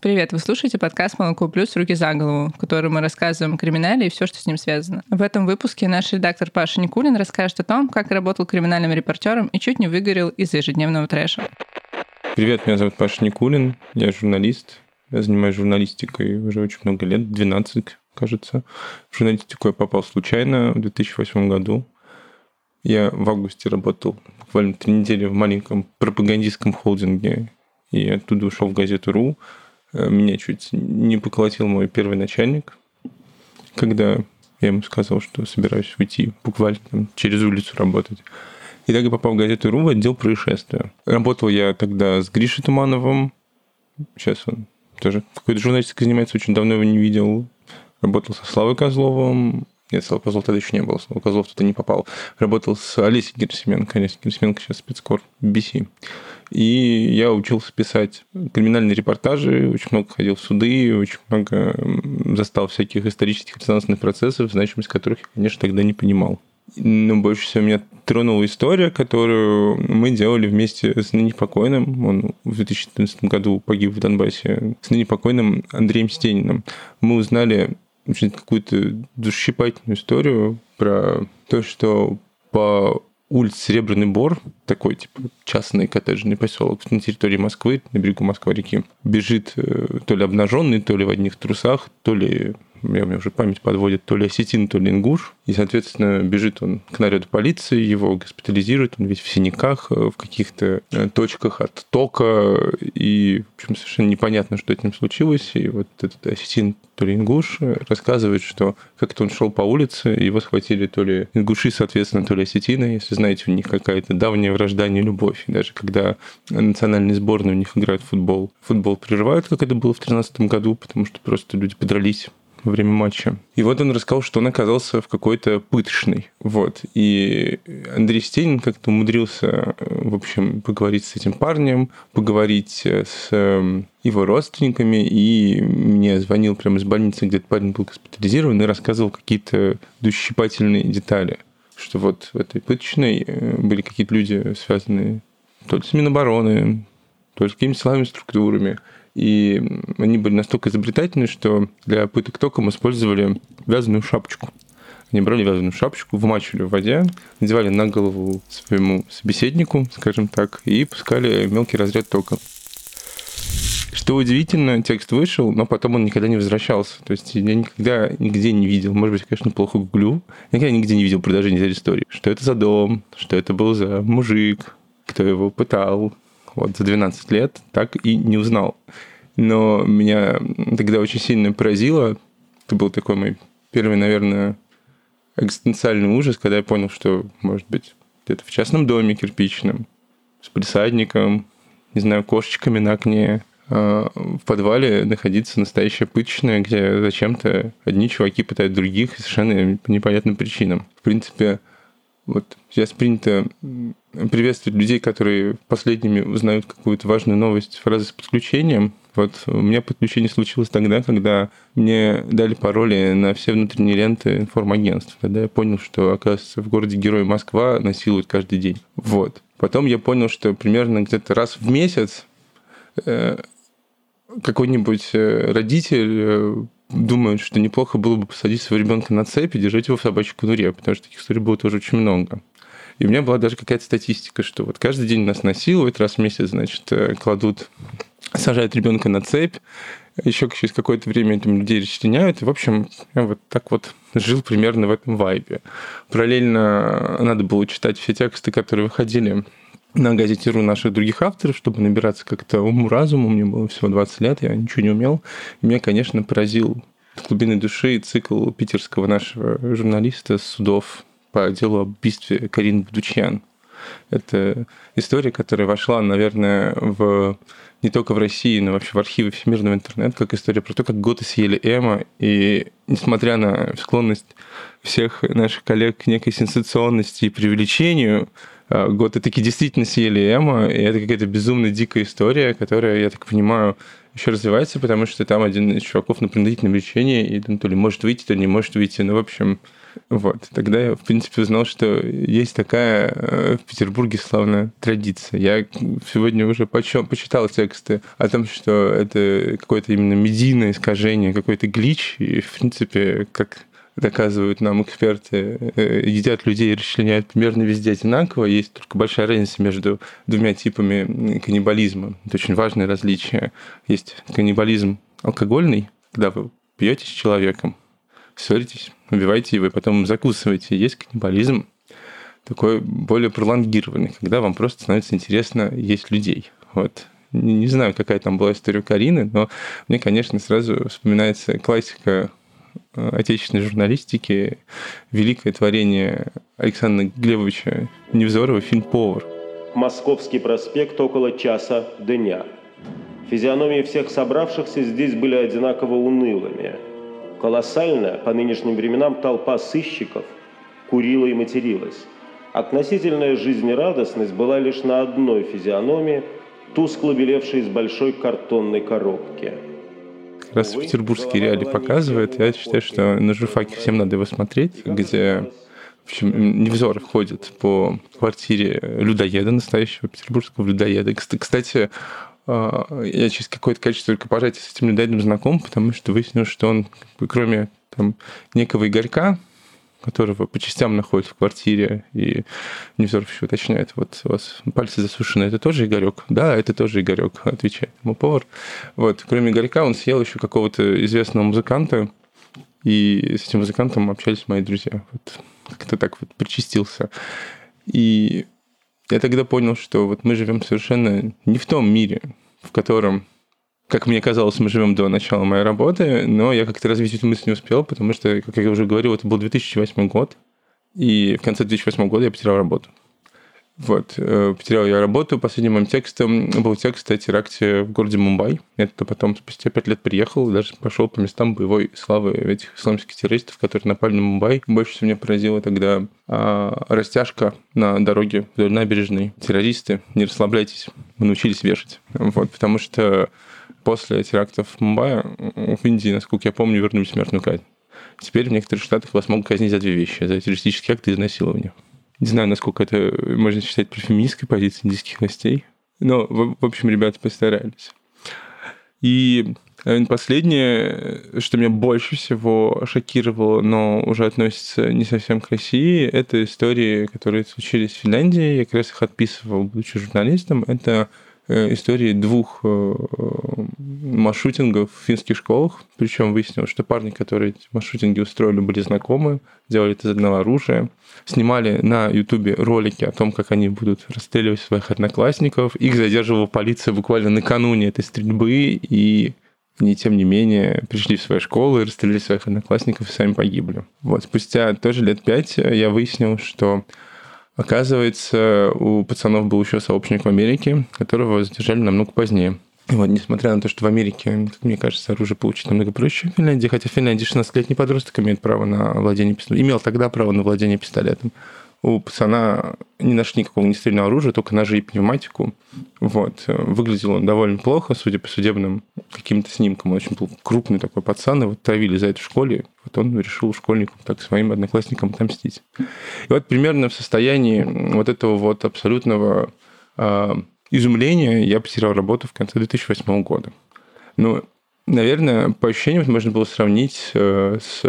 Привет, вы слушаете подкаст «Молоко плюс. Руки за голову», в котором мы рассказываем о криминале и все, что с ним связано. В этом выпуске наш редактор Паша Никулин расскажет о том, как работал криминальным репортером и чуть не выгорел из-за ежедневного трэша. Привет, меня зовут Паша Никулин, я журналист. Я занимаюсь журналистикой уже очень много лет, 12, кажется. В журналистику я попал случайно в 2008 году. Я в августе работал буквально три недели в маленьком пропагандистском холдинге и оттуда ушел в газету «Ру». Э, меня чуть не поколотил мой первый начальник, когда я ему сказал, что собираюсь уйти буквально там, через улицу работать. И так я попал в газету «Ру» в отдел происшествия. Работал я тогда с Гришей Тумановым. Сейчас он тоже какой-то журналистикой занимается, очень давно его не видел. Работал со Славой Козловым. Нет, Слава Козлов тогда еще не было, Слава Козлов туда не попал. Работал с Олесей Герсименко. Олеся Герсименко сейчас спецкор BC. И я учился писать криминальные репортажи, очень много ходил в суды, очень много застал всяких исторических резонансных процессов, значимость которых я, конечно, тогда не понимал. Но больше всего меня тронула история, которую мы делали вместе с ныне покойным, он в 2014 году погиб в Донбассе, с ныне покойным Андреем Стениным. Мы узнали какую-то душесчипательную историю про то, что по улице Серебряный Бор, такой типа частный коттеджный поселок на территории Москвы, на берегу Москва-реки, бежит э, то ли обнаженный, то ли в одних трусах, то ли я, у меня уже память подводит, то ли осетин, то ли ингуш. И, соответственно, бежит он к наряду полиции, его госпитализируют, он весь в синяках, э, в каких-то э, точках от тока, и, в общем, совершенно непонятно, что с ним случилось. И вот этот осетин, то ли ингуш, э, рассказывает, что как-то он шел по улице, его схватили то ли ингуши, соответственно, то ли осетины. Если знаете, у них какая-то давняя вражда, не любовь. И даже когда национальные сборные у них играют в футбол, футбол прерывают, как это было в 2013 году, потому что просто люди подрались во время матча. И вот он рассказал, что он оказался в какой-то пыточной. Вот. И Андрей Стенин как-то умудрился, в общем, поговорить с этим парнем, поговорить с эм, его родственниками, и мне звонил прямо из больницы, где этот парень был госпитализирован, и рассказывал какие-то душесчипательные детали что вот в этой пыточной э, были какие-то люди, связанные то ли с Минобороны, то ли с какими-то силовыми структурами, и они были настолько изобретательны, что для пыток током использовали вязаную шапочку. Они брали вязаную шапочку, вымачивали в воде, надевали на голову своему собеседнику, скажем так, и пускали мелкий разряд тока. Что удивительно, текст вышел, но потом он никогда не возвращался. То есть я никогда нигде не видел, может быть, конечно, плохо гуглю, никогда нигде не видел продолжения этой истории. Что это за дом, что это был за мужик, кто его пытал, вот за 12 лет, так и не узнал. Но меня тогда очень сильно поразило, это был такой мой первый, наверное, экзистенциальный ужас, когда я понял, что, может быть, где-то в частном доме кирпичном, с присадником, не знаю, кошечками на окне, а, в подвале находиться настоящая пыточная, где зачем-то одни чуваки пытают других совершенно по непонятным причинам. В принципе, вот сейчас принято приветствовать людей, которые последними узнают какую-то важную новость фразы с подключением. Вот у меня подключение случилось тогда, когда мне дали пароли на все внутренние ленты информагентств. Тогда я понял, что, оказывается, в городе Герой Москва насилуют каждый день. Вот. Потом я понял, что примерно где-то раз в месяц э, какой-нибудь э, родитель э, думают, что неплохо было бы посадить своего ребенка на цепь и держать его в собачьей конуре, потому что таких историй было тоже очень много. И у меня была даже какая-то статистика, что вот каждый день нас насилуют, раз в месяц, значит, э, кладут, сажают ребенка на цепь, еще через какое-то время этим людей расчленяют. И, в общем, я вот так вот жил примерно в этом вайбе. Параллельно надо было читать все тексты, которые выходили на газете РУ наших других авторов, чтобы набираться как-то уму-разуму. Мне было всего 20 лет, я ничего не умел. И меня, конечно, поразил глубины души цикл питерского нашего журналиста судов по делу об убийстве Карин Бдучьян. Это история, которая вошла, наверное, в не только в России, но вообще в архивы всемирного интернета, как история про то, как готы съели Эма. И несмотря на склонность всех наших коллег к некой сенсационности и привлечению, а, готы таки действительно съели Эма, и это какая-то безумно дикая история, которая, я так понимаю, еще развивается, потому что там один из чуваков на принудительном лечении, и он то ли может выйти, то ли не может выйти. Ну, в общем, вот. Тогда я, в принципе, узнал, что есть такая э, в Петербурге славная традиция. Я сегодня уже почем, почитал тексты о том, что это какое-то именно медийное искажение, какой-то глич, и, в принципе, как доказывают нам эксперты, э, едят людей и расчленяют примерно везде одинаково. Есть только большая разница между двумя типами каннибализма. Это очень важное различие. Есть каннибализм алкогольный, когда вы пьете с человеком, ссоритесь, убиваете и потом закусываете. Есть каннибализм такой более пролонгированный, когда вам просто становится интересно есть людей. Вот. Не, не знаю, какая там была история Карины, но мне, конечно, сразу вспоминается классика э, отечественной журналистики, великое творение Александра Глебовича Невзорова, фильм «Повар». Московский проспект около часа дня. Физиономии всех собравшихся здесь были одинаково унылыми – Колоссальная по нынешним временам толпа сыщиков курила и материлась. Относительная жизнерадостность была лишь на одной физиономии, тускло белевшей из большой картонной коробки. Как раз Увы, петербургские реалии показывает. Я считаю, что на журфаке всем надо его смотреть, где в общем, Невзор входит по квартире людоеда, настоящего петербургского людоеда. Кстати, я через какое-то количество рукопожатий с этим людоедом знаком, потому что выяснилось, что он, кроме там, некого Игорька, которого по частям находит в квартире, и Невзоров еще уточняет, вот у вас пальцы засушены, это тоже Игорек? Да, это тоже Игорек, отвечает ему повар. Вот, кроме Игорька он съел еще какого-то известного музыканта, и с этим музыкантом общались мои друзья. Вот, как-то так вот причастился. И я тогда понял, что вот мы живем совершенно не в том мире, в котором, как мне казалось, мы живем до начала моей работы, но я как-то развить эту мысль не успел, потому что, как я уже говорил, это был 2008 год, и в конце 2008 года я потерял работу. Вот, э, потерял я работу. Последним моим текстом был текст о теракте в городе Мумбай. Туда потом спустя пять лет приехал, даже пошел по местам боевой славы этих исламских террористов, которые напали на Мумбай. Больше всего меня поразило тогда а, растяжка на дороге вдоль набережной. Террористы, не расслабляйтесь, мы научились вешать. Вот, потому что после терактов в Мумбаи в Индии, насколько я помню, вернули смертную казнь. Теперь в некоторых штатах вас могут казнить за две вещи. За террористический акт и изнасилование. Не знаю, насколько это можно считать про феминистской позиции индийских властей. Но, в, в общем, ребята постарались. И наверное, последнее, что меня больше всего шокировало, но уже относится не совсем к России, это истории, которые случились в Финляндии. Я как раз их отписывал, будучи журналистом. Это Э, истории двух э, маршрутингов в финских школах. Причем выяснилось, что парни, которые эти маршрутинги устроили, были знакомы, делали это из одного оружия, снимали на Ютубе ролики о том, как они будут расстреливать своих одноклассников. Их задерживала полиция буквально накануне этой стрельбы, и они, тем не менее, пришли в свои школы, расстрелили своих одноклассников и сами погибли. Вот, спустя тоже лет пять я выяснил, что Оказывается, у пацанов был еще сообщник в Америке, которого задержали намного позднее. И вот, несмотря на то, что в Америке, мне кажется, оружие получить намного проще, в Финляндии, хотя в Финляндии 16-летний подросток имеет право на владение пистолетом, имел тогда право на владение пистолетом у пацана не нашли никакого нестрельного оружия, только ножи и пневматику. Вот. Выглядел он довольно плохо, судя по судебным каким-то снимкам. Он очень был крупный такой пацан, его травили за это в школе. Вот он решил школьникам так своим одноклассникам отомстить. И вот примерно в состоянии вот этого вот абсолютного э, изумления я потерял работу в конце 2008 года. Ну, наверное, по ощущениям можно было сравнить э, с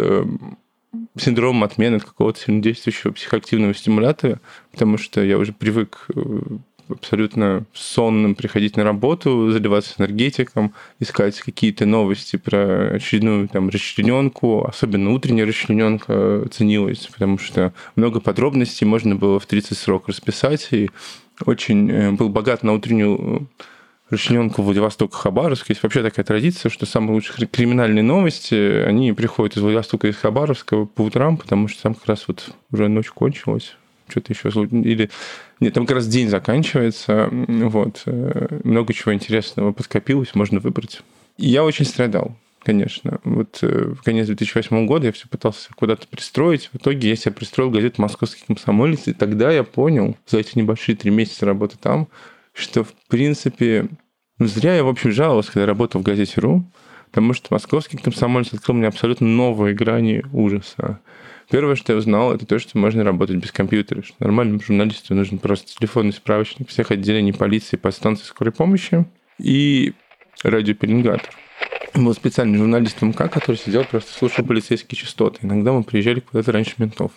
синдром отмены от какого-то сильнодействующего психоактивного стимулятора, потому что я уже привык э, абсолютно сонным приходить на работу, заливаться энергетиком, искать какие-то новости про очередную там расчлененку, особенно утренняя расчлененка ценилась, потому что много подробностей можно было в 30 срок расписать, и очень э, был богат на утреннюю расчлененку Владивостока Хабаровска. Есть вообще такая традиция, что самые лучшие криминальные новости, они приходят из Владивостока и из Хабаровска по утрам, потому что там как раз вот уже ночь кончилась, что-то еще или нет, там как раз день заканчивается, вот, э, много чего интересного подкопилось, можно выбрать. Я очень страдал, конечно. Вот э, в конец 2008 года я все пытался куда-то пристроить. В итоге я себя пристроил в газету «Московский комсомолец», и тогда я понял, за эти небольшие три месяца работы там, что, в принципе, Ну, зря я, в общем, жаловался, когда работал в газете «Ру», потому что московский комсомолец открыл мне абсолютно новые грани ужаса. Первое, что я узнал, это то, что можно работать без компьютера. Что нормальному журналисту нужен просто телефонный справочник всех отделений полиции, по станции скорой помощи и радиопеленгатор. Был специальный журналист МК, который сидел, просто слушал полицейские частоты. Иногда мы приезжали куда-то раньше ментов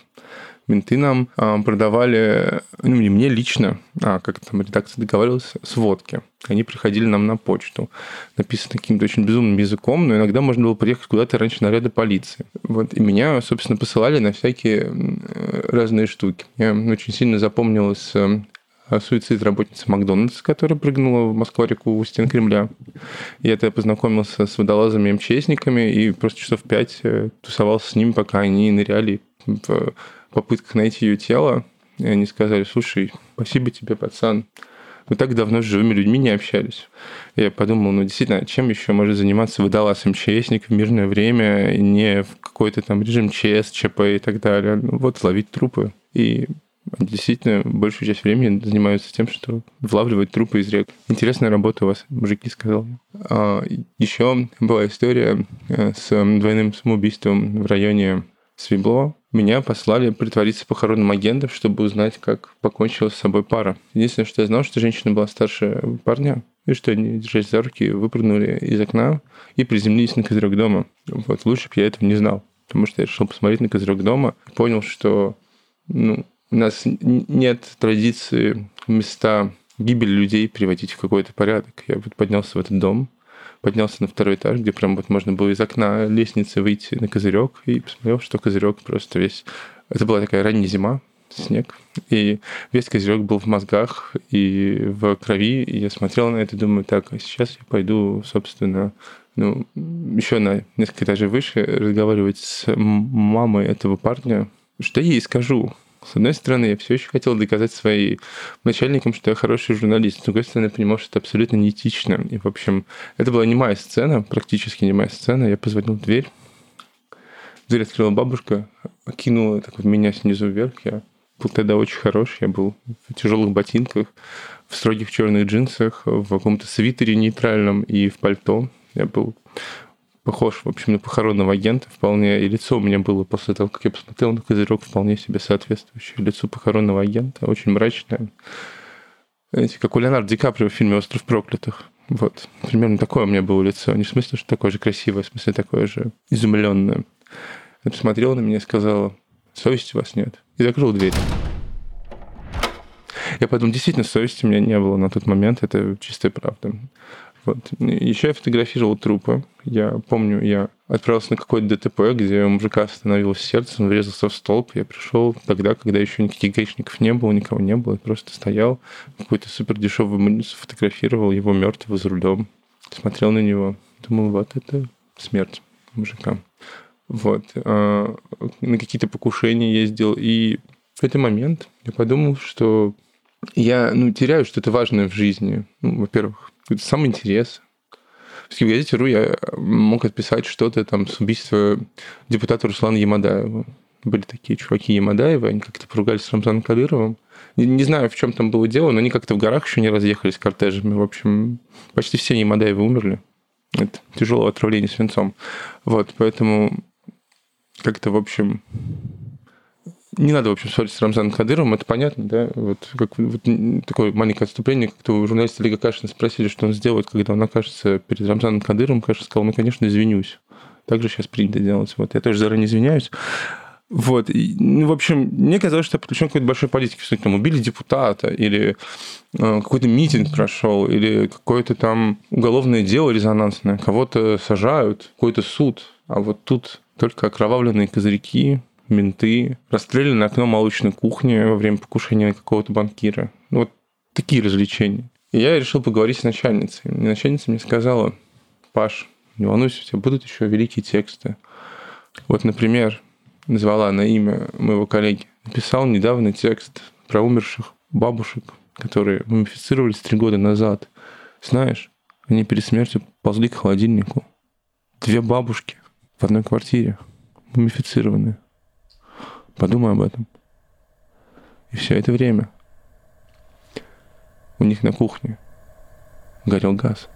менты нам а, продавали, ну, не мне лично, а как там редакция договаривалась, сводки. Они приходили нам на почту, написаны каким-то очень безумным языком, но иногда можно было приехать куда-то раньше наряда полиции. Вот, и меня, собственно, посылали на всякие разные штуки. Я очень сильно запомнилась э, суицид работницы Макдональдса, которая прыгнула в Москва-реку у стен Кремля. Я тогда познакомился с водолазами МЧСниками и просто часов пять э, тусовался с ними, пока они ныряли в попытках найти ее тело, и они сказали, слушай, спасибо тебе, пацан, мы так давно с живыми людьми не общались. Я подумал, ну действительно, чем еще может заниматься водолаз МЧСник в мирное время, не в какой-то там режим ЧС, ЧП и так далее. Ну, вот ловить трупы. И действительно большую часть времени занимаются тем, что влавливают трупы из рек. Интересная работа у вас, мужики, сказал. А, еще была история э, с двойным самоубийством в районе Свибло меня послали притвориться похоронным агентом, чтобы узнать, как покончила с собой пара. Единственное, что я знал, что женщина была старше парня, и что они, держась за руки, выпрыгнули из окна и приземлились на козырек дома. Вот лучше бы я этого не знал, потому что я решил посмотреть на козырек дома, понял, что ну, у нас нет традиции места гибели людей приводить в какой-то порядок. Я вот поднялся в этот дом, поднялся на второй этаж, где прям вот можно было из окна лестницы выйти на козырек и посмотрел, что козырек просто весь... Это была такая ранняя зима, снег, и весь козырек был в мозгах и в крови, и я смотрел на это думаю, так, а сейчас я пойду, собственно, ну, еще на несколько этажей выше разговаривать с мамой этого парня, что я ей скажу, с одной стороны, я все еще хотел доказать своим начальникам, что я хороший журналист. С другой стороны, я понимал, что это абсолютно неэтично. И, в общем, это была не моя сцена, практически не моя сцена. Я позвонил в дверь. Дверь открыла бабушка, окинула так вот меня снизу вверх. Я был тогда очень хорош. Я был в тяжелых ботинках, в строгих черных джинсах, в каком-то свитере нейтральном и в пальто. Я был похож, в общем, на похоронного агента вполне, и лицо у меня было после того, как я посмотрел на козырек, вполне себе соответствующее лицу похоронного агента, очень мрачное. Знаете, как у Леонардо Ди Каприо в фильме «Остров проклятых». Вот, примерно такое у меня было лицо. Не в смысле, что такое же красивое, в смысле такое же изумленное. Она посмотрела на меня и сказала, совести у вас нет. И закрыла дверь. Я подумал, действительно, совести у меня не было на тот момент, это чистая правда. Вот. Еще я фотографировал трупы. Я помню, я отправился на какой-то ДТП, где у мужика остановилось сердце, он врезался в столб. Я пришел тогда, когда еще никаких гаишников не было, никого не было. Просто стоял, какой-то супер дешевый муницию фотографировал его мертвого за рулем. Смотрел на него. Думал, вот это смерть мужика. Вот. А на какие-то покушения ездил. И в этот момент я подумал, что я ну, теряю что-то важное в жизни. Ну, во-первых, какой-то самый интерес. В газете РУ я мог отписать что-то там с убийства депутата Руслана Ямадаева. Были такие чуваки Ямадаева, они как-то поругались с Рамзаном Кадыровым. Не, не знаю, в чем там было дело, но они как-то в горах еще не разъехались кортежами. В общем, почти все Ямадаевы умерли. Это тяжелое отравление свинцом. Вот, поэтому как-то, в общем, не надо, в общем, спорить с Рамзаном Кадыровым, это понятно, да? Вот, как, вот такое маленькое отступление, как-то у журналиста Лига Кашина спросили, что он сделает, когда он окажется перед Рамзаном Кадыровым. Кашин сказал, ну, конечно, извинюсь. Так же сейчас принято делать. Вот, я тоже заранее извиняюсь. Вот. И, ну, в общем, мне казалось, что я подключен к какой-то большой политике. Что там убили депутата, или э, какой-то митинг прошел, или какое-то там уголовное дело резонансное. Кого-то сажают, какой-то суд. А вот тут только окровавленные козырьки, менты, расстреляли на окно молочной кухни во время покушения какого-то банкира. Ну, вот такие развлечения. И я решил поговорить с начальницей. Начальница мне сказала, Паш, не волнуйся, у тебя будут еще великие тексты. Вот, например, назвала она имя моего коллеги. Написал недавно текст про умерших бабушек, которые мумифицировались три года назад. Знаешь, они перед смертью ползли к холодильнику. Две бабушки в одной квартире, мумифицированные. Подумай об этом. И все это время у них на кухне горел газ.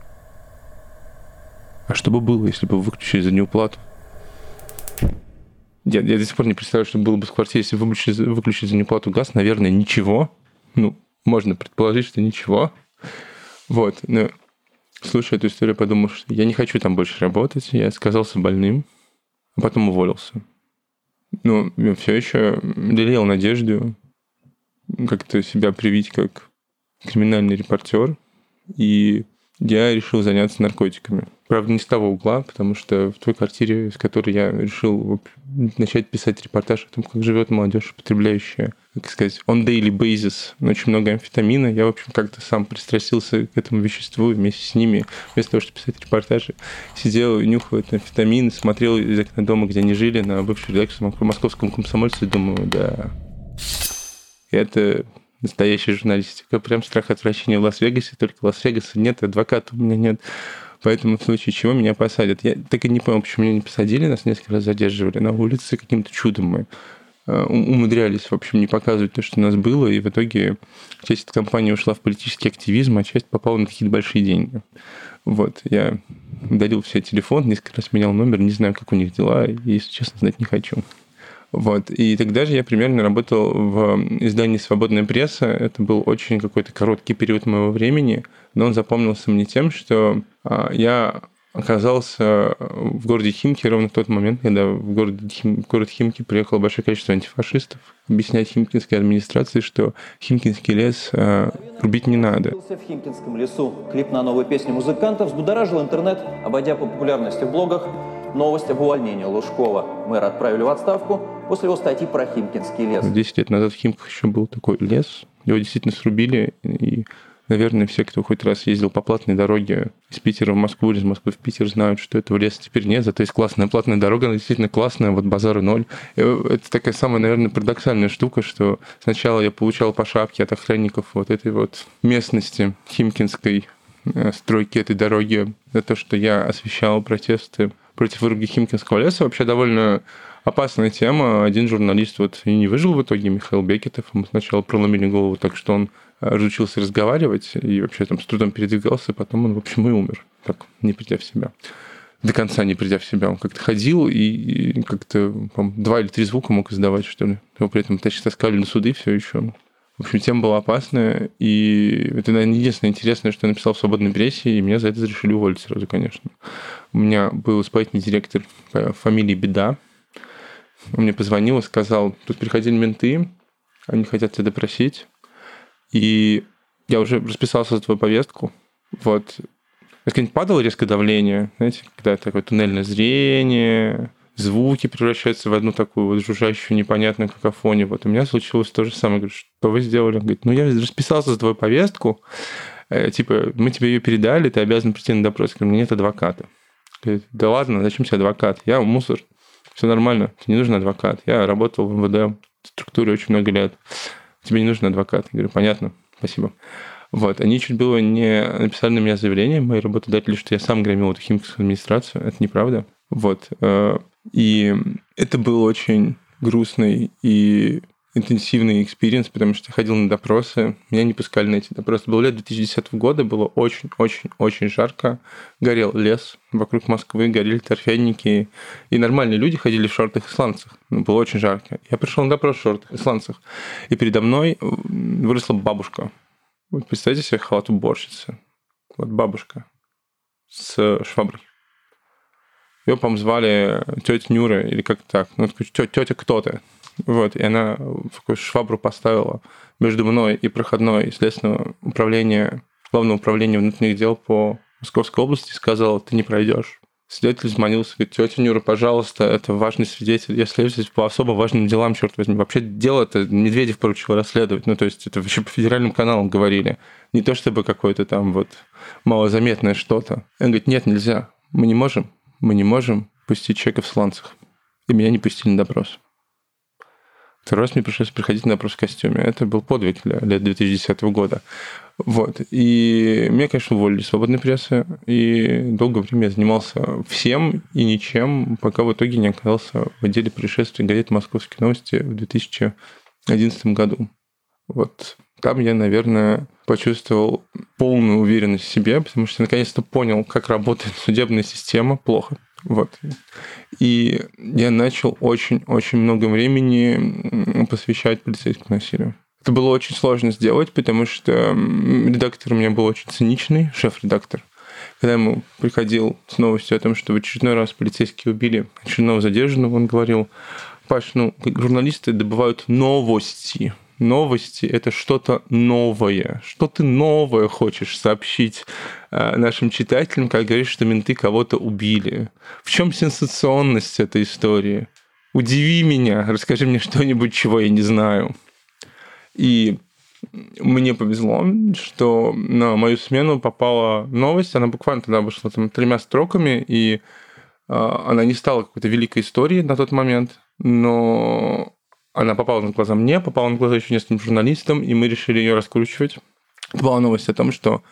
А что бы было, если бы выключили заднюю плату? Я, я до сих пор не представляю, что было бы в квартире, если выключить, выключить заднюю плату газ. Наверное, ничего. Ну, можно предположить, что ничего. Вот. Но слушая эту историю, подумал, что я не хочу там больше работать. Я сказался больным, а потом уволился. Но я все еще лелеял надежду как-то себя привить как криминальный репортер. И я решил заняться наркотиками. Правда, не с того угла, потому что в той квартире, с которой я решил начать писать репортаж о том, как живет молодежь, потребляющая, как сказать, on daily basis, очень много амфетамина, я, в общем, как-то сам пристрастился к этому веществу вместе с ними, вместо того, чтобы писать репортажи, сидел и нюхал этот амфетамин, смотрел из окна дома, где они жили, на бывшую редакцию московском комсомольце, и думаю, да, это настоящая журналистика. Прям страх отвращения в Лас-Вегасе, только Лас-Вегаса нет, адвоката у меня нет. Поэтому в случае чего меня посадят. Я так и не понял, почему меня не посадили, нас несколько раз задерживали на улице, каким-то чудом мы э, умудрялись, в общем, не показывать то, что у нас было, и в итоге часть этой компании ушла в политический активизм, а часть попала на какие-то большие деньги. Вот, я удалил все телефон, несколько раз менял номер, не знаю, как у них дела, и, если честно, знать не хочу. Вот. И тогда же я примерно работал в издании «Свободная пресса». Это был очень какой-то короткий период моего времени, но он запомнился мне тем, что а, я оказался в городе Химки ровно в тот момент, когда в город, Хим, в город Химки приехало большое количество антифашистов объяснять химкинской администрации, что химкинский лес э, рубить не надо. В Химкинском лесу клип на новую песню музыкантов взбудоражил интернет, обойдя по популярности в блогах новость об увольнении Лужкова. Мэра отправили в отставку после его статьи про Химкинский лес. Десять лет назад в Химках еще был такой лес. Его действительно срубили, и Наверное, все, кто хоть раз ездил по платной дороге из Питера в Москву или из Москвы в Питер, знают, что этого леса теперь нет, зато есть классная платная дорога, она действительно классная, вот базара ноль. И это такая самая, наверное, парадоксальная штука, что сначала я получал по шапке от охранников вот этой вот местности Химкинской, э, стройки этой дороги за то, что я освещал протесты против вырубки Химкинского леса. Вообще довольно опасная тема. Один журналист вот и не выжил в итоге, Михаил Бекетов. Ему сначала проломили голову так, что он э, разучился разговаривать и вообще там с трудом передвигался, потом он, в общем, и умер, так, не придя в себя. До конца не придя в себя. Он как-то ходил и как-то два или три звука мог издавать, что ли. Его при этом тащили, таскали на суды все еще. В общем, тема была опасная, и это, наверное, единственное интересное, что я написал в свободной прессе, и меня за это разрешили уволить сразу, конечно. У меня был исполнительный директор по фамилии Беда. Он мне позвонил и сказал, тут приходили менты, они хотят тебя допросить. И я уже расписался за твою повестку. Вот. Это падало резкое давление, знаете, когда такое туннельное зрение, звуки превращаются в одну такую вот жужжащую непонятную какофонию. Вот у меня случилось то же самое. Говорю, что вы сделали? Он говорит, ну я расписался за твою повестку, э, типа, мы тебе ее передали, ты обязан прийти на допрос. Говорю, нет адвоката. Говорит, да ладно, зачем тебе адвокат? Я мусор, все нормально, тебе не нужен адвокат. Я работал в МВД структуре очень много лет. Тебе не нужен адвокат. Я говорю, понятно, спасибо. Вот, они чуть было не написали на меня заявление, мои работодатели, что я сам громил эту химическую администрацию. Это неправда. Вот. Э, и это был очень грустный и интенсивный experience, потому что я ходил на допросы, меня не пускали на эти допросы. Было лет 2010 года, было очень-очень-очень жарко, горел лес вокруг Москвы, горели торфяники, и нормальные люди ходили в шортах и сланцах. Ну, было очень жарко. Я пришел на допрос в шортах и сланцах, и передо мной выросла бабушка. Вот представьте себе халат уборщицы. Вот бабушка с шваброй. Ее, по-моему, звали тетя Нюра или как так. Ну, тетя кто-то. Вот, и она такую швабру поставила между мной и проходной следственного управления, главного управления внутренних дел по Московской области и сказала, ты не пройдешь. Следователь взмолился, говорит, тетя Нюра, пожалуйста, это важный свидетель. Я следователь по особо важным делам, черт возьми. Вообще дело это Медведев поручил расследовать. Ну, то есть это вообще по федеральным каналам говорили. Не то чтобы какое-то там вот малозаметное что-то. Он говорит, нет, нельзя. Мы не можем мы не можем пустить человека в сланцах. И меня не пустили на допрос. Второй раз мне пришлось приходить на допрос в костюме. Это был подвиг для лет 2010 года. Вот. И меня, конечно, уволили из свободной прессы. И долгое время я занимался всем и ничем, пока в итоге не оказался в отделе происшествий газеты «Московские новости» в 2011 году. Вот там я, наверное, почувствовал полную уверенность в себе, потому что наконец-то понял, как работает судебная система плохо. Вот. И я начал очень-очень много времени посвящать полицейскому насилию. Это было очень сложно сделать, потому что редактор у меня был очень циничный, шеф-редактор. Когда ему приходил с новостью о том, что в очередной раз полицейские убили очередного задержанного, он говорил, Паш, ну, журналисты добывают новости, новости – это что-то новое. Что ты новое хочешь сообщить э, нашим читателям, как говоришь, что менты кого-то убили? В чем сенсационность этой истории? Удиви меня, расскажи мне что-нибудь, чего я не знаю. И мне повезло, что на мою смену попала новость, она буквально тогда вышла там тремя строками, и э, она не стала какой-то великой историей на тот момент, но она попала на глаза мне, попала на глаза еще нескольким журналистам, и мы решили ее раскручивать. Была новость о том, что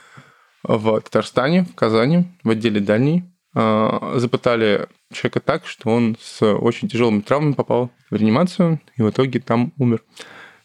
в Татарстане, в Казани, в отделе дальний, а, запытали человека так, что он с очень тяжелыми травмами попал в реанимацию и в итоге там умер.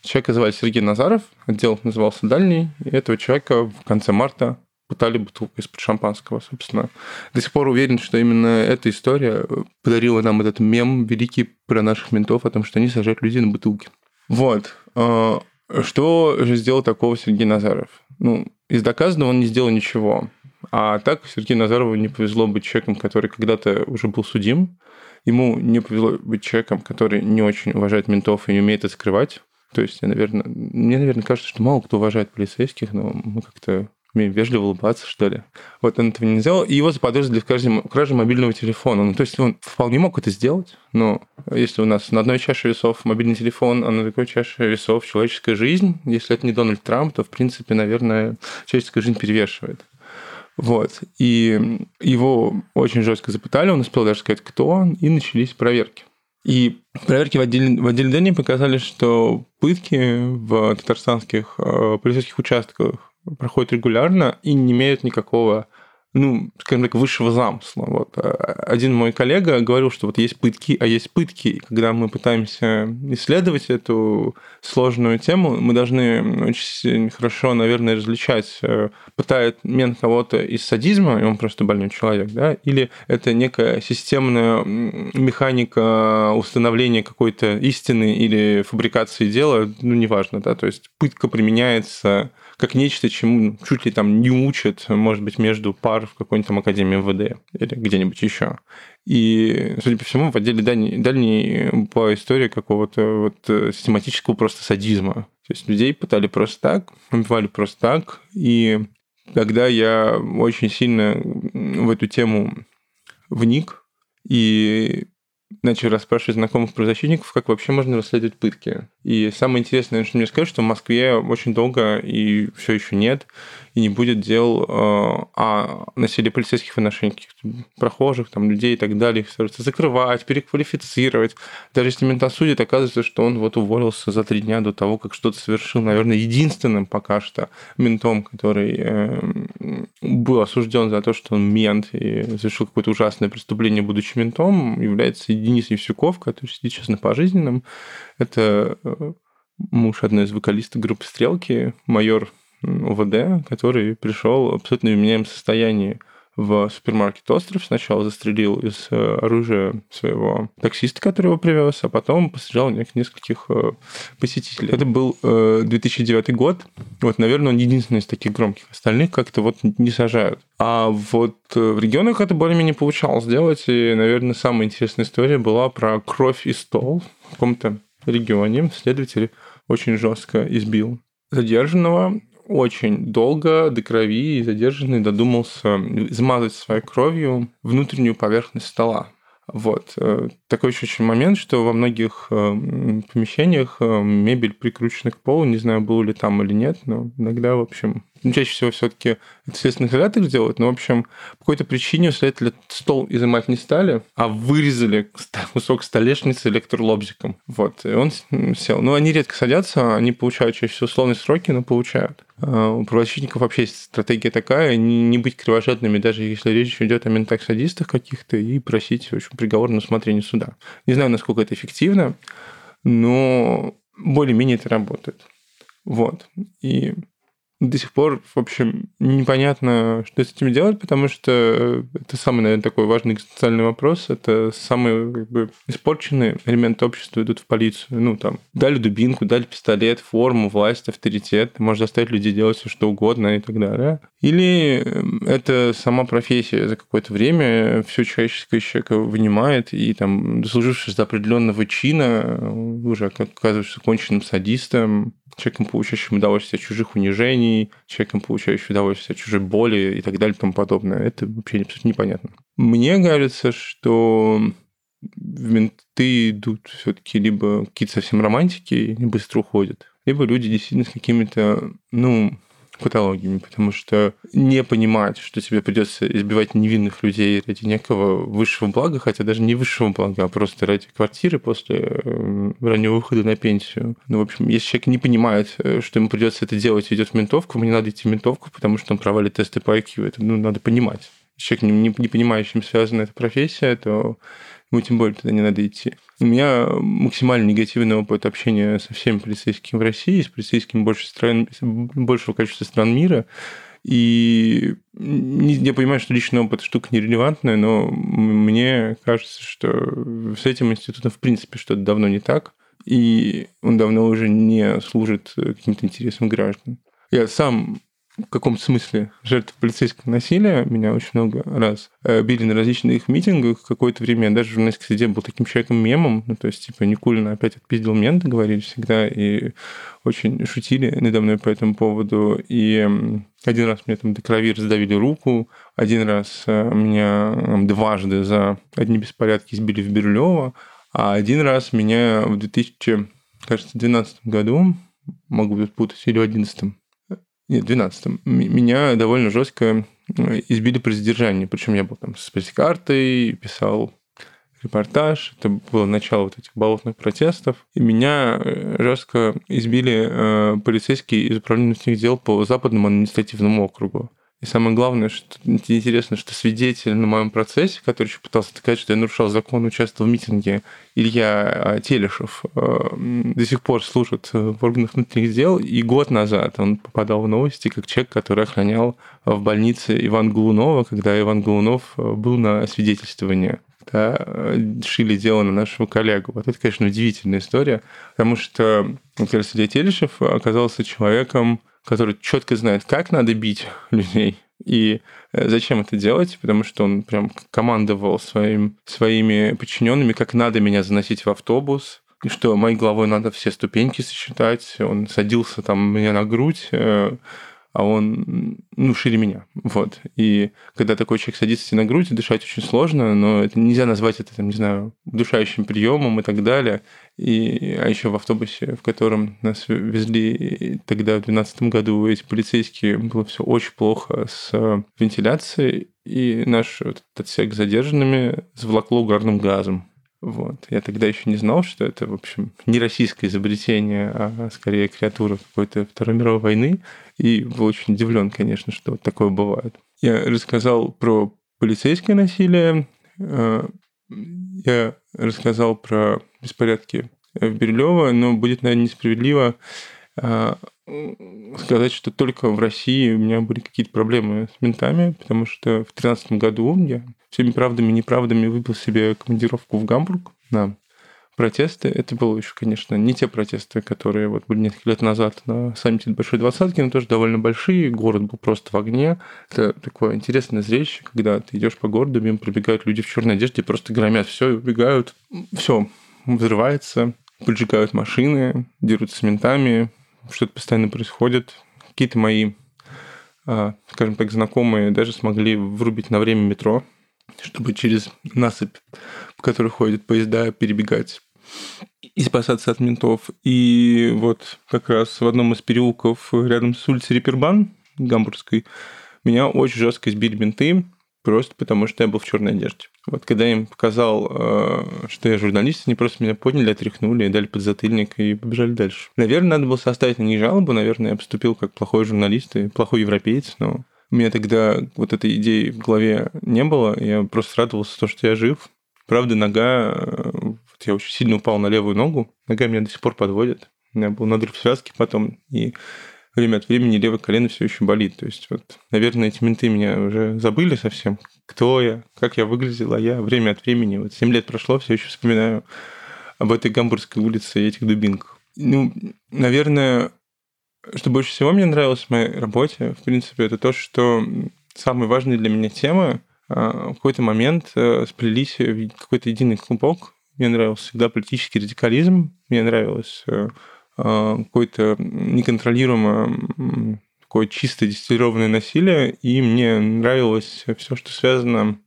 Человек назывался Сергей Назаров, отдел назывался «Дальний», и этого человека в конце марта пытали бутылку из-под шампанского, собственно. До сих пор уверен, что именно эта история подарила нам этот мем великий про наших ментов о том, что они сажают людей на бутылки. Вот. А, что же сделал такого Сергей Назаров? Ну, из доказанного он не сделал ничего. А так Сергею Назарову не повезло быть человеком, который когда-то уже был судим. Ему не повезло быть человеком, который не очень уважает ментов и не умеет это скрывать. То есть, я, наверное, мне, наверное, кажется, что мало кто уважает полицейских, но мы как-то вежливо улыбаться, что ли. Вот он этого не сделал, и его заподозрили в краже, краже мобильного телефона. Ну, то есть он вполне мог это сделать, но если у нас на одной чаше весов мобильный телефон, а на другой чаше весов человеческая жизнь, если это не Дональд Трамп, то, в принципе, наверное, человеческая жизнь перевешивает. Вот. И его очень жестко запытали, он успел даже сказать, кто он, и начались проверки. И проверки в отделе, в отделе Дэнни показали, что пытки в татарстанских э, полицейских участках проходят регулярно и не имеют никакого ну, скажем так, высшего замысла. Вот. А, один мой коллега говорил, что вот есть пытки, а есть пытки. И когда мы пытаемся исследовать эту сложную тему, мы должны очень хорошо, наверное, различать, э, пытает мент кого-то из садизма, и он просто больной человек, да, или это некая системная механика установления какой-то истины или фабрикации дела, ну, неважно, да, то есть пытка применяется как нечто, чему чуть ли там не учат, может быть, между пар в какой-нибудь там академии МВД или где-нибудь еще. И, судя по всему, в отделе дальней, дальней была история какого-то вот э, систематического просто садизма. То есть людей пытали просто так, убивали просто так. И когда я очень сильно в эту тему вник и начал расспрашивать знакомых правозащитников, как вообще можно расследовать пытки. И самое интересное, что мне сказать, что в Москве очень долго и все еще нет, и не будет дел э, о насилии полицейских в отношении прохожих, там, людей и так далее. Их стараются закрывать, переквалифицировать. Даже если мента судит, оказывается, что он вот уволился за три дня до того, как что-то совершил. Наверное, единственным пока что ментом, который э, был осужден за то, что он мент и совершил какое-то ужасное преступление, будучи ментом, является Денис Евсюков, который сейчас на пожизненном. Это э, муж одной из вокалистов группы «Стрелки», майор ОВД, который пришел в абсолютно вменяемом состоянии в супермаркет «Остров». Сначала застрелил из э, оружия своего таксиста, который его привез, а потом пострелял нескольких э, посетителей. Это был 2009 год. Вот, наверное, он единственный из таких громких. Остальных как-то вот не сажают. А вот в регионах это более-менее получалось сделать. И, наверное, самая интересная история была про кровь и стол в каком-то регионе следователь очень жестко избил задержанного, очень долго до крови и задержанный додумался измазать своей кровью внутреннюю поверхность стола. Вот. Э, такой еще очень момент, что во многих э, помещениях э, мебель прикручена к полу, не знаю, было ли там или нет, но иногда, в общем, ну, чаще всего все-таки это следственный изолятор делают, но, в общем, по какой-то причине следователи стол изымать не стали, а вырезали кусок столешницы электролобзиком. Вот, и он сел. Ну, они редко садятся, они получают чаще всего условные сроки, но получают. А у правозащитников вообще стратегия такая, не быть кровожадными, даже если речь идет о ментах-садистах каких-то, и просить, в общем, приговор на усмотрение суда. Не знаю, насколько это эффективно, но более-менее это работает. Вот. И до сих пор, в общем, непонятно, что с этим делать, потому что э, это самый, наверное, такой важный экзистенциальный вопрос. Это самые как бы, испорченные элементы общества идут в полицию. Ну, там, дали дубинку, дали пистолет, форму, власть, авторитет. Можешь заставить людей делать все, что угодно и так далее. Или эм, это сама профессия за какое-то время все человеческое человека вынимает, и там, дослужившись до определенного чина, уже оказываешься конченным садистом, человеком, получающим удовольствие от чужих унижений, человеком, получающим удовольствие от чужой боли и так далее и тому подобное. Это вообще абсолютно непонятно. Мне кажется, что в менты идут все-таки либо какие-то совсем романтики и быстро уходят, либо люди действительно с какими-то, ну, патологиями, потому что не понимать, что тебе придется избивать невинных людей ради некого высшего блага, хотя даже не высшего блага, а просто ради квартиры после э, раннего выхода на пенсию. Ну, в общем, если человек не понимает, э, что ему придется это делать, идет в ментовку, ему не надо идти в ментовку, потому что он провалит тесты по IQ. Это ну, надо понимать. Человек не, не понимает, чем связана эта профессия, то ему тем более туда не надо идти. У меня максимально негативный опыт общения со всеми полицейскими в России, с полицейскими больше стран, большего количества стран мира. И я понимаю, что личный опыт штука нерелевантная, но мне кажется, что с этим институтом в принципе что-то давно не так, и он давно уже не служит каким-то интересам граждан. Я сам в каком-то смысле жертв полицейского насилия. Меня очень много раз э, били на различных митингах. Какое-то время я даже в журналистской среде был таким человеком-мемом. Ну, то есть, типа, Никулина опять отпиздил мент, говорили всегда, и очень шутили надо мной по этому поводу. И один раз мне там до крови раздавили руку, один раз э, меня дважды за одни беспорядки избили в Бирюлево, а один раз меня в 2012 году, могу путать, или в 2011 нет, в 12 меня довольно жестко избили при задержании. Причем я был там с пресс-картой, писал репортаж. Это было начало вот этих болотных протестов. И меня э, жестко избили э, полицейские из управления внутренних дел по Западному административному округу. И самое главное, что интересно, что свидетель на моем процессе, который еще пытался доказать, что я нарушал закон, участвовал в митинге, Илья а, Телешев, э, до сих пор служит в органах внутренних дел, и год назад он попадал в новости как человек, который охранял в больнице Иван Голунова, когда Иван Голунов э, был на свидетельствовании да, э, шили дело на нашего коллегу. Вот это, конечно, удивительная история, потому что, как раз Илья Телешев оказался человеком, который четко знает, как надо бить людей и э, зачем это делать, потому что он прям командовал своим, своими подчиненными, как надо меня заносить в автобус, и что моей головой надо все ступеньки сосчитать. Он садился там мне на грудь, э, а он, ну, шире меня. Вот. И когда такой человек садится себе на грудь, дышать очень сложно, но это нельзя назвать это, там, не знаю, удушающим приемом и так далее. И, а еще в автобусе, в котором нас везли тогда в 2012 году эти полицейские, было все очень плохо с вентиляцией, и наш этот отсек задержанными заволокло угарным газом. Вот. Я тогда еще не знал, что это, в общем, не российское изобретение, а скорее креатура какой-то Второй мировой войны. И был очень удивлен, конечно, что вот такое бывает. Я рассказал про полицейское насилие, э, я рассказал про беспорядки в Бирюлево, но будет, наверное, несправедливо э, сказать, что только в России у меня были какие-то проблемы с ментами, потому что в 2013 году я всеми правдами и неправдами выбил себе командировку в Гамбург на протесты. Это было еще, конечно, не те протесты, которые вот были несколько лет назад на саммите Большой Двадцатки, но тоже довольно большие. Город был просто в огне. Это такое интересное зрелище, когда ты идешь по городу, мимо пробегают люди в черной одежде, просто громят все и убегают. Все взрывается, поджигают машины, дерутся с ментами, что-то постоянно происходит. Какие-то мои, а, скажем так, знакомые даже смогли врубить на время метро, чтобы через насыпь, по которой ходят поезда, перебегать и спасаться от ментов. И вот как раз в одном из переулков рядом с улицей Репербан, Гамбургской, меня очень жестко избили менты, просто потому что я был в черной одежде. Вот когда я им показал, э, что я журналист, они просто меня подняли, отряхнули, дали подзатыльник и побежали дальше. Наверное, надо было составить на них жалобу, наверное, я поступил как плохой журналист и плохой европеец, но у меня тогда вот этой идеи в голове не было, я просто радовался то, что я жив. Правда, нога, э, вот я очень сильно упал на левую ногу, нога меня до сих пор подводит. У меня был надрыв связки потом, и время от времени левое колено все еще болит. То есть, вот, наверное, эти менты меня уже забыли совсем. Кто я, как я выглядела, я время от времени, вот 7 лет прошло, все еще вспоминаю об этой Гамбургской улице и этих дубинках. Ну, наверное, что больше всего мне нравилось в моей работе, в принципе, это то, что самые важные для меня темы а, в какой-то момент э, сплелись в какой-то единый клубок. Мне нравился всегда политический радикализм, мне нравилось э, а, какое-то неконтролируемое такое чисто дистиллированное насилие, и мне нравилось все, что связано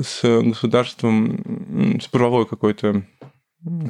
с государством, с правовой какой-то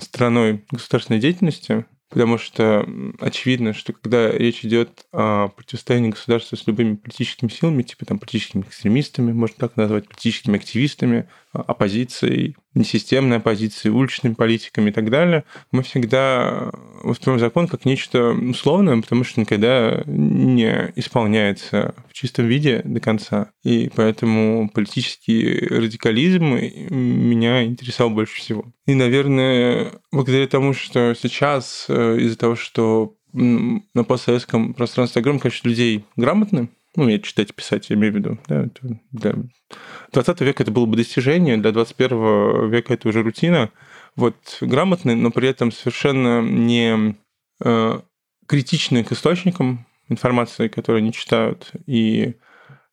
стороной государственной деятельности, потому что очевидно, что когда речь идет о противостоянии государства с любыми политическими силами, типа там политическими экстремистами, можно так назвать, политическими активистами, оппозицией, несистемной оппозицией, уличными политиками и так далее, мы всегда воспринимаем закон как нечто условное, потому что никогда не исполняется в чистом виде до конца. И поэтому политический радикализм меня интересовал больше всего. И, наверное, благодаря тому, что сейчас э, из-за того, что на постсоветском пространстве огромное количество людей грамотны, ну, я читать писать, я имею в виду. Да, это для 20 века это было бы достижение, для 21 века это уже рутина. Вот грамотный, но при этом совершенно не э, критичные к источникам информации, которые они читают, и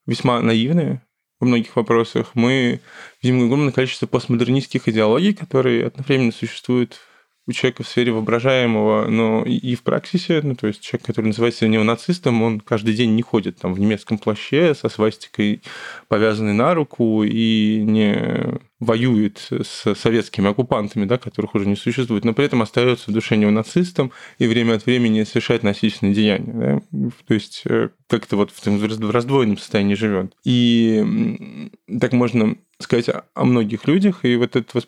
весьма наивные во многих вопросах. Мы видим огромное количество постмодернистских идеологий, которые одновременно существуют у человека в сфере воображаемого, но и в практике, ну, то есть человек, который называется неонацистом, он каждый день не ходит там в немецком плаще со свастикой, повязанной на руку, и не воюет с советскими оккупантами, да, которых уже не существует, но при этом остается в душе неонацистом и время от времени совершает насильственные деяния. Да? То есть э, как-то вот в раздвоенном состоянии живет. И так можно сказать о многих людях, и вот этот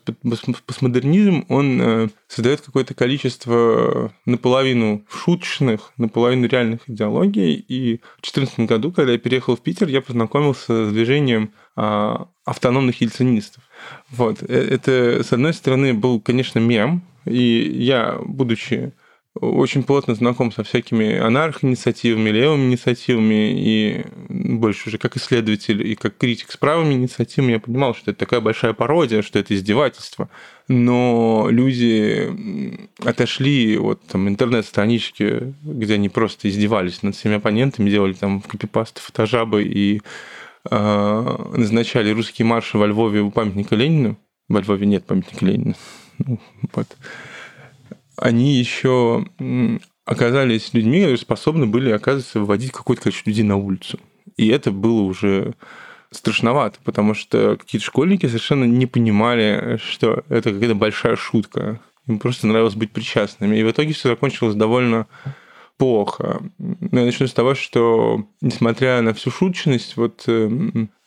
постмодернизм, он э, создает какое-то количество наполовину шуточных, наполовину реальных идеологий, и в 2014 году, когда я переехал в Питер, я познакомился с движением а, автономных ельцинистов. Вот. Э, это, с одной стороны, был, конечно, мем, и я, будучи очень плотно знаком со всякими анарх-инициативами, левыми инициативами, и больше уже как исследователь и как критик с правыми инициативами я понимал, что это такая большая пародия, что это издевательство. Но люди отошли от там, интернет-странички, где они просто издевались над всеми оппонентами, делали там копипасты, фотожабы и назначали русские марши во Львове у памятника Ленину. Во Львове нет памятника Ленина. Ну, вот они еще оказались людьми, которые способны были, оказывается, выводить какое-то количество людей на улицу. И это было уже страшновато, потому что какие-то школьники совершенно не понимали, что это какая-то большая шутка. Им просто нравилось быть причастными. И в итоге все закончилось довольно плохо. Ну, я начну с того, что, несмотря на всю шуточность, вот э,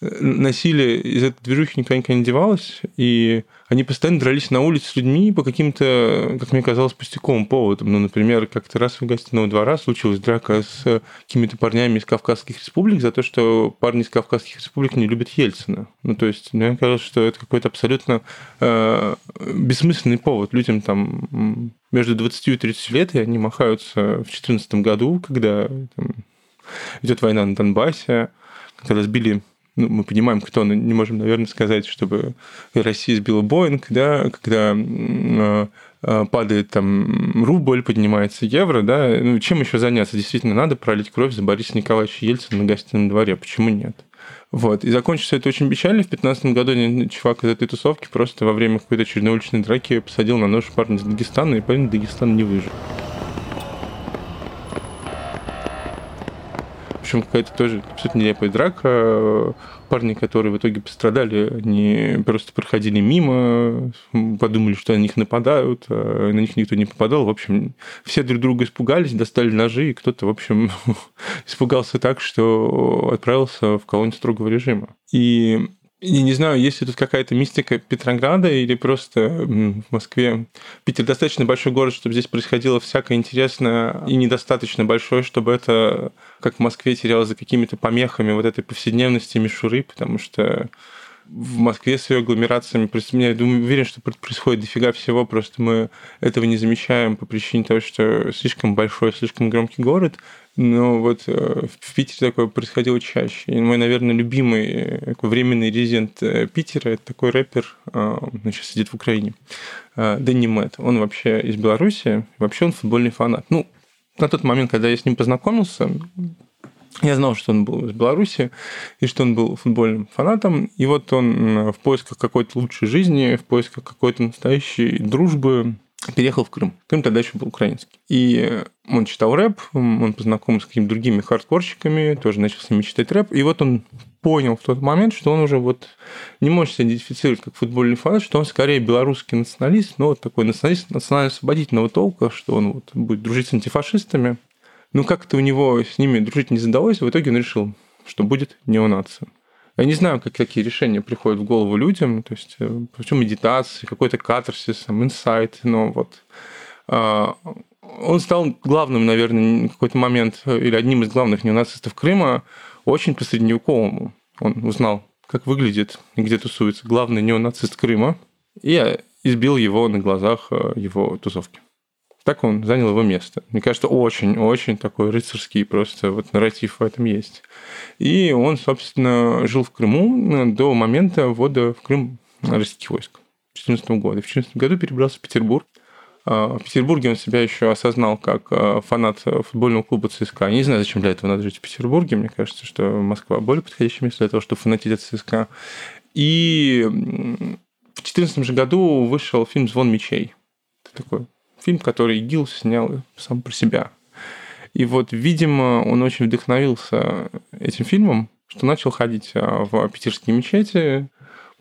насилие из этой движухи никуда не девалось, и они постоянно дрались на улице с людьми по каким-то, как мне казалось, пустяковым поводам. Ну, например, как-то раз в гостиного двора случилась драка с какими-то парнями из Кавказских республик за то, что парни из Кавказских республик не любят Ельцина. Ну, то есть, мне казалось, что это какой-то абсолютно э, бессмысленный повод. Людям там между 20 и 30 лет, и они махаются в 2014 году, когда там, идет война на Донбассе, когда сбили ну, мы понимаем, кто, но не можем, наверное, сказать, чтобы Россия сбила Боинг, да, когда э, э, падает там рубль, поднимается евро, да, ну, чем еще заняться? Действительно, надо пролить кровь за Бориса Николаевича Ельцина на гостином дворе, почему нет? Вот. И закончится это очень печально. В 2015 году чувак из этой тусовки просто во время какой-то очередной уличной драки посадил на нож парня из Дагестана, и парень Дагестан не выжил. В общем, какая-то тоже абсолютно нелепая драка. Парни, которые в итоге пострадали, они просто проходили мимо, подумали, что на них нападают, а на них никто не попадал. В общем, все друг друга испугались, достали ножи, и кто-то, в общем, испугался так, что отправился в колонию строгого режима. И я не знаю, есть ли тут какая-то мистика Петрограда или просто в Москве. Питер достаточно большой город, чтобы здесь происходило всякое интересное и недостаточно большой, чтобы это, как в Москве, терялось за какими-то помехами вот этой повседневности мишуры, потому что в Москве с ее агломерациями. Просто я уверен, что происходит дофига всего, просто мы этого не замечаем по причине того, что слишком большой, слишком громкий город. Но вот э, в Питере такое происходило чаще. И мой, наверное, любимый э, временный резидент э, Питера – это такой рэпер, значит, сидит в Украине, Дэнни Мэтт. Он вообще из Беларуси, вообще он футбольный фанат. Ну, на тот момент, когда я с ним познакомился, я знал, что он был из Беларуси и что он был футбольным фанатом. И вот он в поисках какой-то лучшей жизни, в поисках какой-то настоящей дружбы переехал в Крым. Крым тогда еще был украинский. И он читал рэп, он познакомился с какими-то другими хардкорщиками, тоже начал с ними читать рэп. И вот он понял в тот момент, что он уже вот не может себя идентифицировать как футбольный фанат, что он скорее белорусский националист, но вот такой националист национально-освободительного толка, что он вот будет дружить с антифашистами, ну, как-то у него с ними дружить не задалось, в итоге он решил, что будет неонация. Я не знаю, как такие решения приходят в голову людям, то есть э, почему медитации, какой-то катарсис, инсайт, но вот а, он стал главным, наверное, в какой-то момент, или одним из главных неонацистов Крыма, очень по-средневековому. Он узнал, как выглядит и где тусуется главный неонацист Крыма, и избил его на глазах э, его тусовки. Так он занял его место. Мне кажется, очень-очень такой рыцарский просто вот нарратив в этом есть. И он, собственно, жил в Крыму до момента ввода в Крым российских войск. 2014 года. В 2014 году перебрался в Петербург. А, в Петербурге он себя еще осознал как а, фанат футбольного клуба ЦСКА. Не знаю, зачем для этого надо жить в Петербурге. Мне кажется, что Москва более подходящее место для того, чтобы фанатить от ЦСКА. И в 2014 же году вышел фильм «Звон мечей». Это такой фильм, который ИГИЛ снял сам про себя. И вот, видимо, он очень вдохновился этим фильмом, что начал ходить а, в питерские мечети,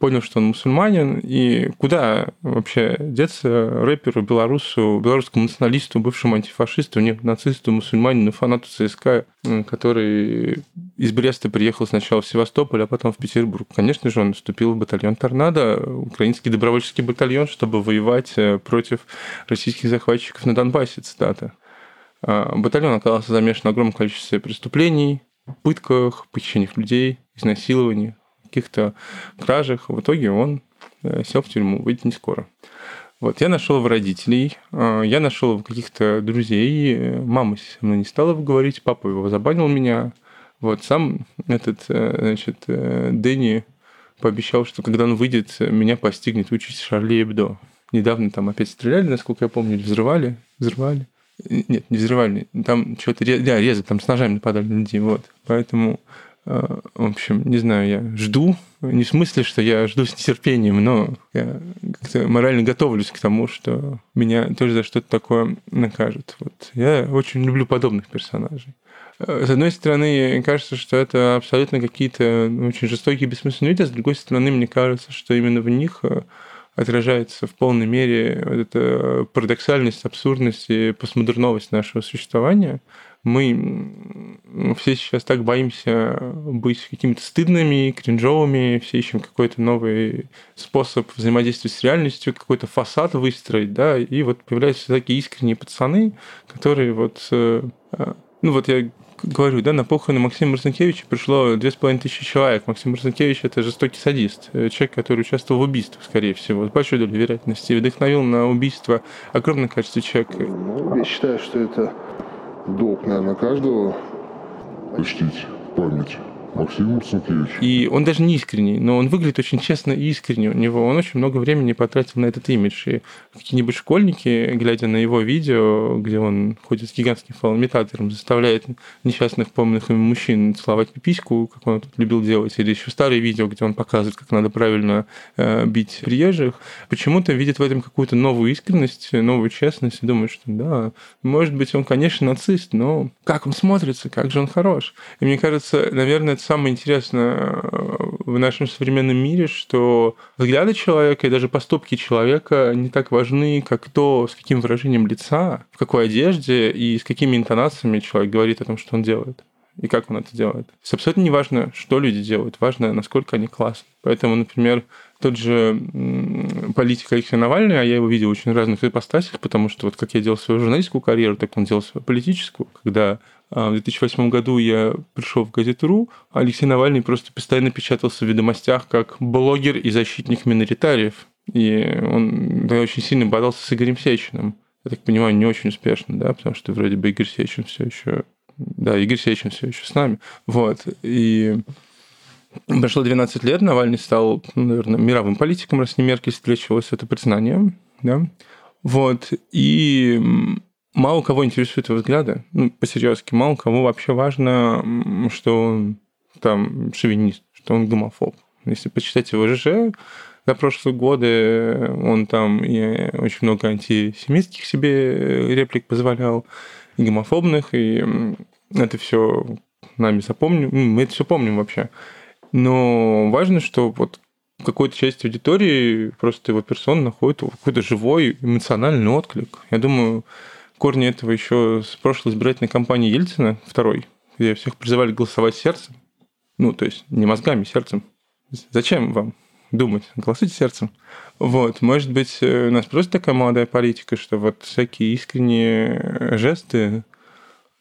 понял, что он мусульманин, и куда вообще деться рэперу, белорусу, белорусскому националисту, бывшему антифашисту, не нацисту, мусульманину, фанату ЦСКА, который из Бреста приехал сначала в Севастополь, а потом в Петербург. Конечно же, он вступил в батальон «Торнадо», украинский добровольческий батальон, чтобы воевать э, против российских захватчиков на Донбассе, цитата. А, батальон оказался замешан на огромном количестве преступлений, пытках, похищениях людей, изнасилований, каких-то кражах. В итоге он э, сел в тюрьму, выйдет не скоро. Вот, я нашел в родителей, э, я нашел каких-то друзей, мама со мной не стала говорить, папа его забанил меня. Вот, сам этот, э, значит, Дэнни пообещал, что когда он выйдет, меня постигнет участь Шарли Эбдо. Недавно там опять стреляли, насколько я помню, взрывали, взрывали. Нет, не взрывали, там что-то, да, резали, там с ножами нападали на людей, вот. Поэтому Э, в общем, не знаю, я жду, не в смысле, что я жду с нетерпением, но я как-то морально готовлюсь к тому, что меня тоже за что-то такое накажут. Вот. Я очень люблю подобных персонажей. Э, с одной стороны, кажется, что это абсолютно какие-то очень жестокие, бессмысленные люди, а с другой стороны, мне кажется, что именно в них э, отражается в полной мере вот эта парадоксальность, абсурдность и постмодерновость нашего существования – мы все сейчас так боимся быть какими-то стыдными, кринжовыми, все ищем какой-то новый способ взаимодействия с реальностью, какой-то фасад выстроить, да, и вот появляются такие искренние пацаны, которые вот, э, э, ну вот я говорю, да, на похороны Максима Марцинкевича пришло две с половиной тысячи человек. Максим Марцинкевич – это жестокий садист, э, человек, который участвовал в убийствах, скорее всего, с большой долей вероятности, вдохновил на убийство огромное количество человек. Ну, я считаю, что это долг, наверное, каждого почтить память Максим Марцинкевич. И он даже не искренний, но он выглядит очень честно и искренне. У него он очень много времени потратил на этот имидж. И какие-нибудь школьники, глядя на его видео, где он ходит с гигантским фалоимитатором, заставляет несчастных помных ему мужчин целовать пипиську, как он любил делать, или еще старые видео, где он показывает, как надо правильно э, бить приезжих, почему-то видит в этом какую-то новую искренность, новую честность и думает, что да, может быть, он, конечно, нацист, но как он смотрится, как же он хорош. И мне кажется, наверное, самое интересное э, в нашем современном мире, что взгляды человека и даже поступки человека не так важны, как то, с каким выражением лица, в какой одежде и с какими интонациями человек говорит о том, что он делает. И как он это делает. То абсолютно не важно, что люди делают, важно, насколько они классные. Поэтому, например, тот же политик Алексей Навальный, а я его видел очень разных ипостасях, потому что вот как я делал свою журналистскую карьеру, так он делал свою политическую. Когда а, в 2008 году я пришел в газету.ру, Алексей Навальный просто постоянно печатался в ведомостях как блогер и защитник миноритариев. И он да, очень сильно бодался с Игорем Сечиным. Я так понимаю, не очень успешно, да, потому что вроде бы Игорь Сечин все еще... Да, Игорь Сечин все еще с нами. Вот. И Прошло 12 лет, Навальный стал, ну, наверное, мировым политиком, раз не Меркель встречалось это признание. Да? Вот. И мало кого интересуют его взгляды, ну, по-серьезки, мало кого вообще важно, что он там шовинист, что он гомофоб. Если почитать его ЖЖ, за прошлые годы он там и очень много антисемитских себе реплик позволял, и гомофобных, и это все нами запомним, мы это все помним вообще. Но важно, что вот какой-то часть аудитории просто его персона находит какой-то живой эмоциональный отклик. Я думаю, корни этого еще с прошлой избирательной кампании Ельцина, второй, где всех призывали голосовать сердцем. Ну, то есть не мозгами, сердцем. Зачем вам думать? Голосуйте сердцем. Вот, может быть, у нас просто такая молодая политика, что вот всякие искренние жесты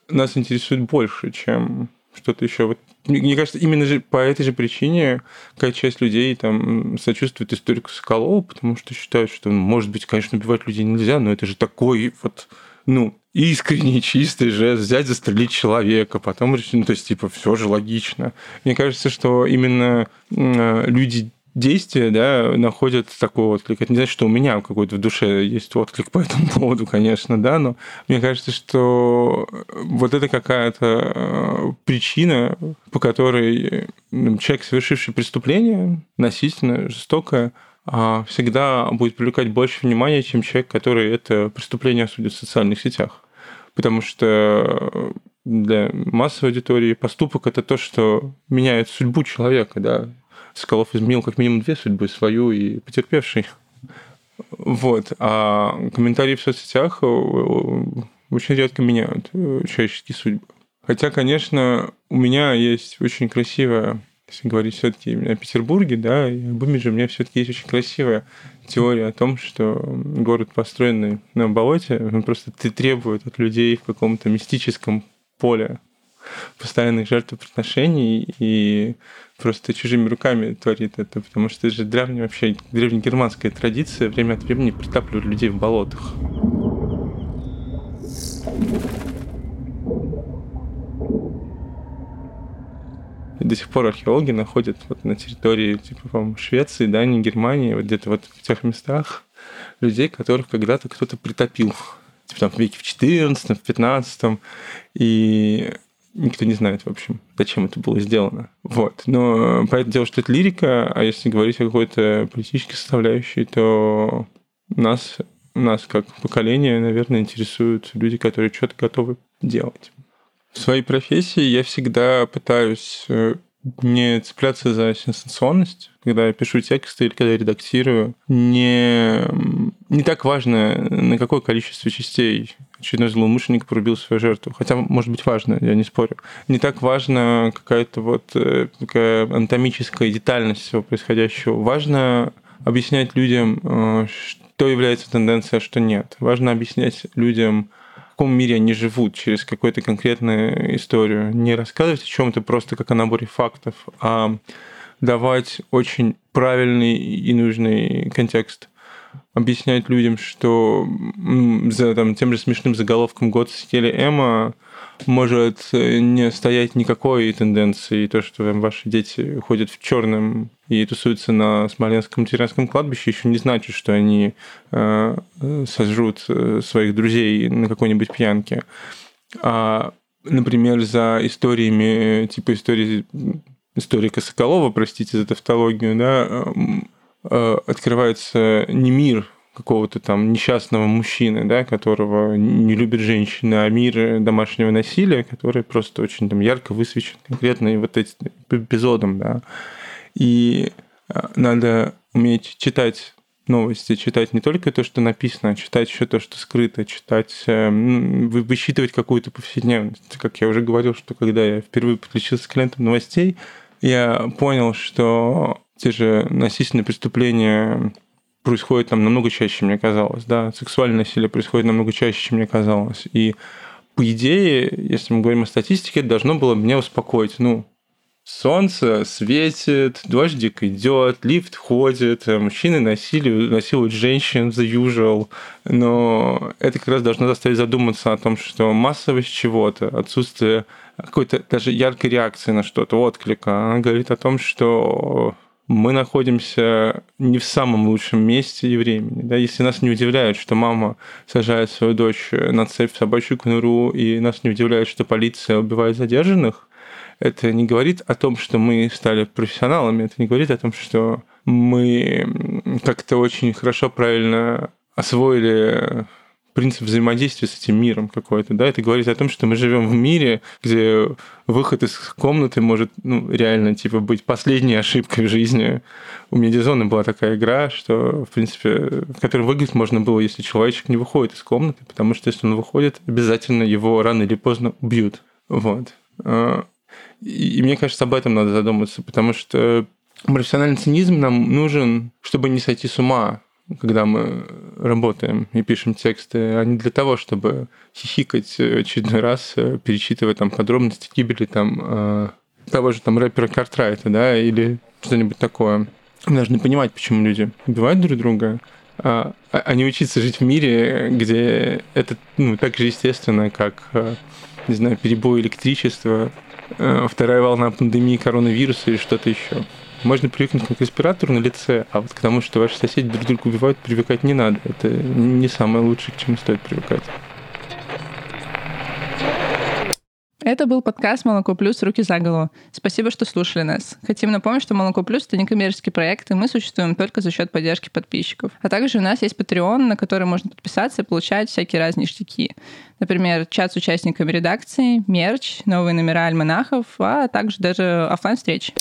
нас интересуют больше, чем что-то еще. Вот мне кажется, именно же по этой же причине какая часть людей там сочувствует историку Соколова, потому что считают, что, ну, может быть, конечно, убивать людей нельзя, но это же такой вот, ну, искренний, чистый жест, взять, застрелить человека, потом ну, то есть, типа, все же логично. Мне кажется, что именно люди действия, да, находят такой отклик. Это не значит, что у меня какой-то в душе есть отклик по этому поводу, конечно, да, но мне кажется, что вот это какая-то э, причина, по которой человек, совершивший преступление, насильственное, жестокое, а, всегда будет привлекать больше внимания, чем человек, который это преступление осудит в социальных сетях. Потому что для массовой аудитории поступок это то, что меняет судьбу человека, да, Соколов изменил как минимум две судьбы, свою и потерпевший. Вот. А комментарии в соцсетях э, очень редко меняют э, человеческие судьбы. Хотя, конечно, у меня есть очень красивая, если говорить все-таки о Петербурге, да, и об имидже, у меня все-таки есть очень красивая теория о том, что город, построенный на болоте, он просто требует от людей в каком-то мистическом поле постоянных жертвоприношений и просто чужими руками творит это, потому что это же древняя вообще древнегерманская традиция время от времени притапливать людей в болотах. До сих пор археологи находят вот на территории типа, по Швеции, Дании, Германии, вот где-то вот в тех местах людей, которых когда-то кто-то притопил. Типа там в веке в 14 в 15 И никто не знает, в общем, зачем это было сделано. Вот. Но понятное дело, что это лирика, а если говорить о какой-то политической составляющей, то нас, нас как поколение, наверное, интересуют люди, которые что-то готовы делать. В своей профессии я всегда пытаюсь э, не цепляться за сенсационность, когда я пишу тексты или когда я редактирую. Не, не так важно, на какое количество частей очередной злоумышленник порубил свою жертву. Хотя, может быть, важно, я не спорю. Не так важно какая-то вот э, такая анатомическая детальность всего происходящего. Важно объяснять людям, э, что является тенденцией, а что нет. Важно объяснять людям, в каком мире они живут через какую-то конкретную историю. Не рассказывать о чем-то просто как о наборе фактов, а давать очень правильный и нужный контекст объяснять людям, что за там, тем же смешным заголовком «Год в стиле Эма» может э, не стоять никакой тенденции. То, что там, ваши дети ходят в черном и тусуются на Смоленском материнском кладбище, еще не значит, что они э, сожрут э, своих друзей на какой-нибудь пьянке. А, например, за историями, типа истории историка Соколова, простите за тавтологию, да, Э, открывается не мир какого-то там несчастного мужчины, да, которого не любит женщины, а мир домашнего насилия, который просто очень там ярко высвечен конкретно вот этим эпизодом, да. И э, надо уметь читать новости, читать не только то, что написано, а читать еще то, что скрыто, читать, э, высчитывать какую-то повседневность. Как я уже говорил, что когда я впервые подключился к лентам новостей, я понял, что те же насильственные преступления происходят там намного чаще, мне казалось, да, сексуальное насилие происходит намного чаще, чем мне казалось. И по идее, если мы говорим о статистике, это должно было меня успокоить. Ну, Солнце светит, дождик идет, лифт ходит, э, мужчины насилуют, насилуют женщин, the usual. Но это как раз должно заставить задуматься о том, что массовость чего-то, отсутствие какой-то даже яркой реакции на что-то, отклика, она говорит о том, что мы находимся не в самом лучшем месте и времени. Да? Если нас не удивляет, что мама сажает свою дочь на цепь в собачью конуру, и нас не удивляет, что полиция убивает задержанных, это не говорит о том, что мы стали профессионалами, это не говорит о том, что мы как-то очень хорошо, правильно освоили принцип взаимодействия с этим миром какой-то, да, это говорит о том, что мы живем в мире, где выход из комнаты может, ну, реально, типа, быть последней ошибкой в жизни. У Медизона была такая игра, что, в принципе, в которой выиграть можно было, если человечек не выходит из комнаты, потому что если он выходит, обязательно его рано или поздно убьют. Вот. А, и, мне кажется, об этом надо задуматься, потому что профессиональный цинизм нам нужен, чтобы не сойти с ума, когда мы работаем и пишем тексты, а не для того, чтобы хихикать очередной раз, перечитывая там подробности гибели там э, того же там рэпера Картрайта, да, или что-нибудь такое. Мы должны понимать, почему люди убивают друг друга, а, а не учиться жить в мире, где это ну, так же естественно, как, э, не знаю, перебой электричества, Э, вторая волна пандемии коронавируса или что-то еще. Можно привыкнуть к респиратору на лице, а вот к тому, что ваши соседи друг друга убивают, привыкать не надо. Это не самое лучшее, к чему стоит привыкать. Это был подкаст «Молоко плюс. Руки за голову». Спасибо, что слушали нас. Хотим напомнить, что «Молоко плюс» — это некоммерческий проект, и мы существуем только за счет поддержки подписчиков. А также у нас есть Patreon, на который можно подписаться и получать всякие разные ништяки. Например, чат с участниками редакции, мерч, новые номера альманахов, а также даже офлайн встречи